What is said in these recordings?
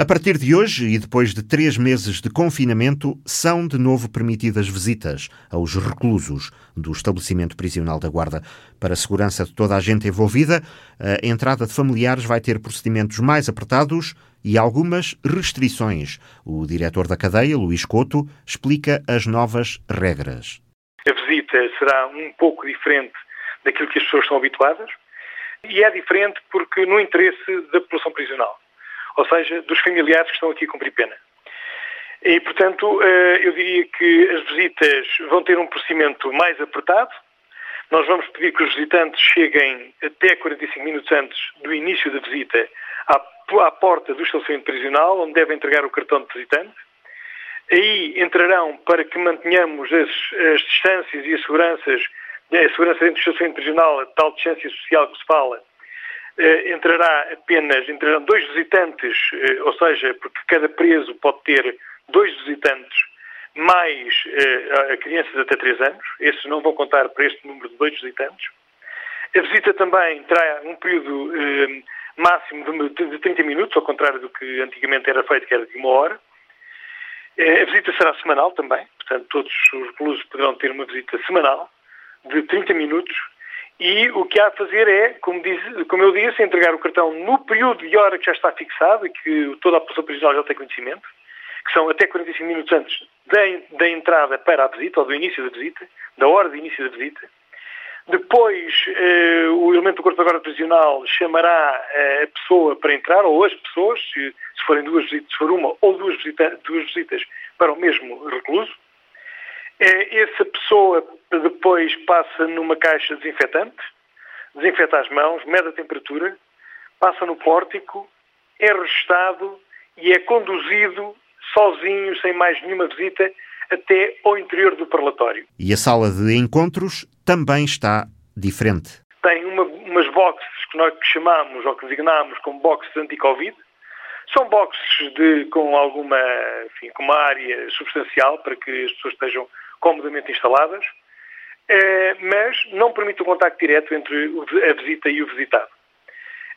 A partir de hoje e depois de três meses de confinamento, são de novo permitidas visitas aos reclusos do estabelecimento prisional da Guarda. Para a segurança de toda a gente envolvida, a entrada de familiares vai ter procedimentos mais apertados e algumas restrições. O diretor da cadeia, Luís Couto, explica as novas regras. A visita será um pouco diferente daquilo que as pessoas estão habituadas e é diferente porque no interesse da população prisional ou seja, dos familiares que estão aqui a cumprir pena. E, portanto, eh, eu diria que as visitas vão ter um procedimento mais apertado. Nós vamos pedir que os visitantes cheguem até 45 minutos antes do início da visita à porta do estacionamento prisional, onde devem entregar o cartão de visitante. Aí entrarão para que mantenhamos as, as distâncias e as seguranças, a segurança dentro do estacionamento prisional, a tal distância social que se fala, eh, entrará apenas, entrarão dois visitantes, eh, ou seja, porque cada preso pode ter dois visitantes, mais eh, crianças até 3 anos, esses não vão contar para este número de dois visitantes. A visita também terá um período máximo de, 30 minutos, ao contrário do que antigamente era feito, que era de uma hora. A visita será semanal também, portanto, todos os reclusos poderão ter uma visita semanal de 30 minutos e o que há a fazer é, como, diz, como eu disse, entregar o cartão no período de hora que já está fixado e que toda a população prisional já tem conhecimento, que são até 45 minutos antes da, da entrada para a visita, ou do início da visita, da hora de início da visita. Depois, eh, o elemento do corpo da guarda prisional chamará eh, a pessoa para entrar, ou as pessoas, se, se forem duas visitas, se for uma ou duas, visita, duas visitas para o mesmo recluso. Eh, essa pessoa depois passa numa caixa desinfetante, desinfeta as mãos, mede a temperatura, passa no pórtico, é registado e é conduzido sozinho, sem mais nenhuma visita, até ao interior do parlatório. E a sala de encontros também está diferente. Tem uma, umas boxes que nós chamamos ou que designamos como boxes anti-Covid. São boxes de, com alguma, enfim, com uma área substancial para que as pessoas estejam comodamente instaladas. Eh, mas não permite o contacto direto entre a visita e o visitado.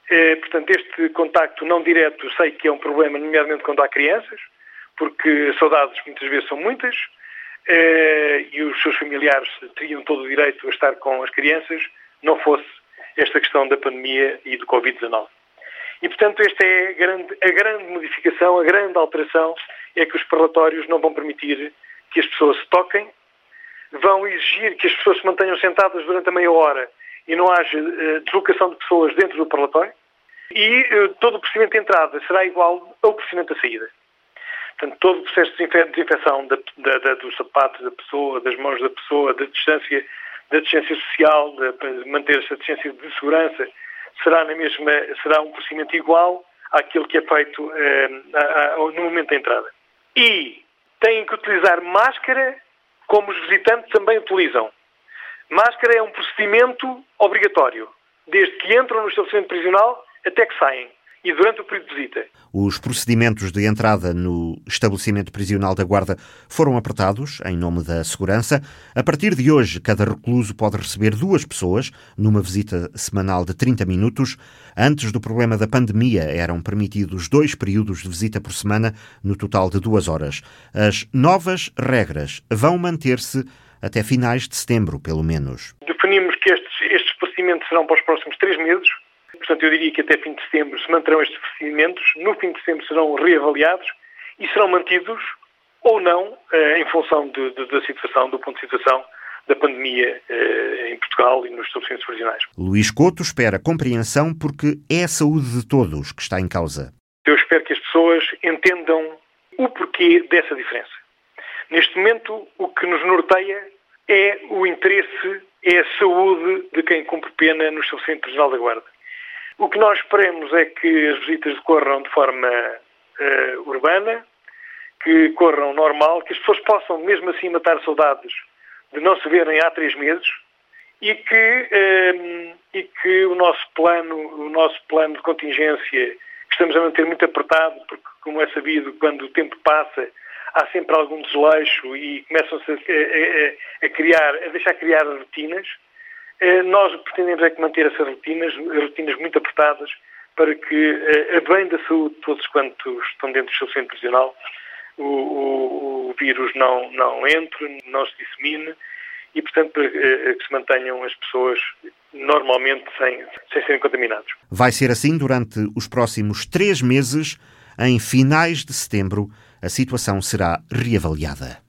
Eh, portanto, este contacto não direto sei que é um problema, nomeadamente quando há crianças, porque saudades muitas vezes são muitas eh, e os seus familiares teriam todo o direito a estar com as crianças, não fosse esta questão da pandemia e do Covid-19. E, portanto, esta é a grande, a grande modificação, a grande alteração, é que os parlatórios não vão permitir que as pessoas se toquem, vão exigir que as pessoas se mantenham sentadas durante a meia hora e não haja uh, deslocação de pessoas dentro do parlatório. E uh, todo o procedimento de entrada será igual ao procedimento de saída. Portanto, todo o processo de desinfecção da, da, da, dos sapatos da pessoa, das mãos da pessoa, da distância, da distância social, de manter essa distância de segurança, será, na mesma, será um procedimento igual àquele que é feito uh, no momento da entrada. E têm que utilizar máscara como os visitantes também utilizam. Máscara é um procedimento obrigatório, desde que entram no estabelecimento prisional até que saem e durante o período de visita. Os procedimentos de entrada no estabelecimento prisional da Guarda foram apertados em nome da segurança. A partir de hoje, cada recluso pode receber duas pessoas numa visita semanal de 30 minutos. Antes do problema da pandemia, eram permitidos dois períodos de visita por semana, no total de duas horas. As novas regras vão manter-se até finais de setembro, pelo menos. Definimos que estes, estes procedimentos serão para os próximos três meses Portanto, eu diria que até fim de setembro se manterão estes procedimentos, no fim de setembro serão reavaliados e serão mantidos ou não eh, em função de, de, da situação, do ponto de situação da pandemia eh, em Portugal e nos estabelecimentos prisionais. Luís Couto espera compreensão porque é a saúde de todos que está em causa. Eu espero que as pessoas entendam o porquê dessa diferença. Neste momento, o que nos norteia é o interesse, é a saúde de quem cumpre pena no estabelecimento prisional da Guarda. O que nós esperemos é que as visitas decorram de forma uh, urbana, que corram normal, que as pessoas possam mesmo assim matar saudades de não se verem há três meses e que, uh, e que o nosso plano, o nosso plano de contingência, que estamos a manter muito apertado, porque como é sabido, quando o tempo passa, há sempre algum desleixo e começam-se a, a, a, criar, a deixar criar rotinas. Eh, nós pretendemos é que manter essas rotinas, rotinas muito apertadas, para que, a bem da saúde de todos quantos estão dentro do estabelecimento prisional, o, o, o, vírus não, não entre, não se dissemine e, portanto, para que se mantenham as pessoas normalmente sem, sem serem contaminados. Vai ser assim durante os próximos três meses. Em finais de setembro, a situação será reavaliada.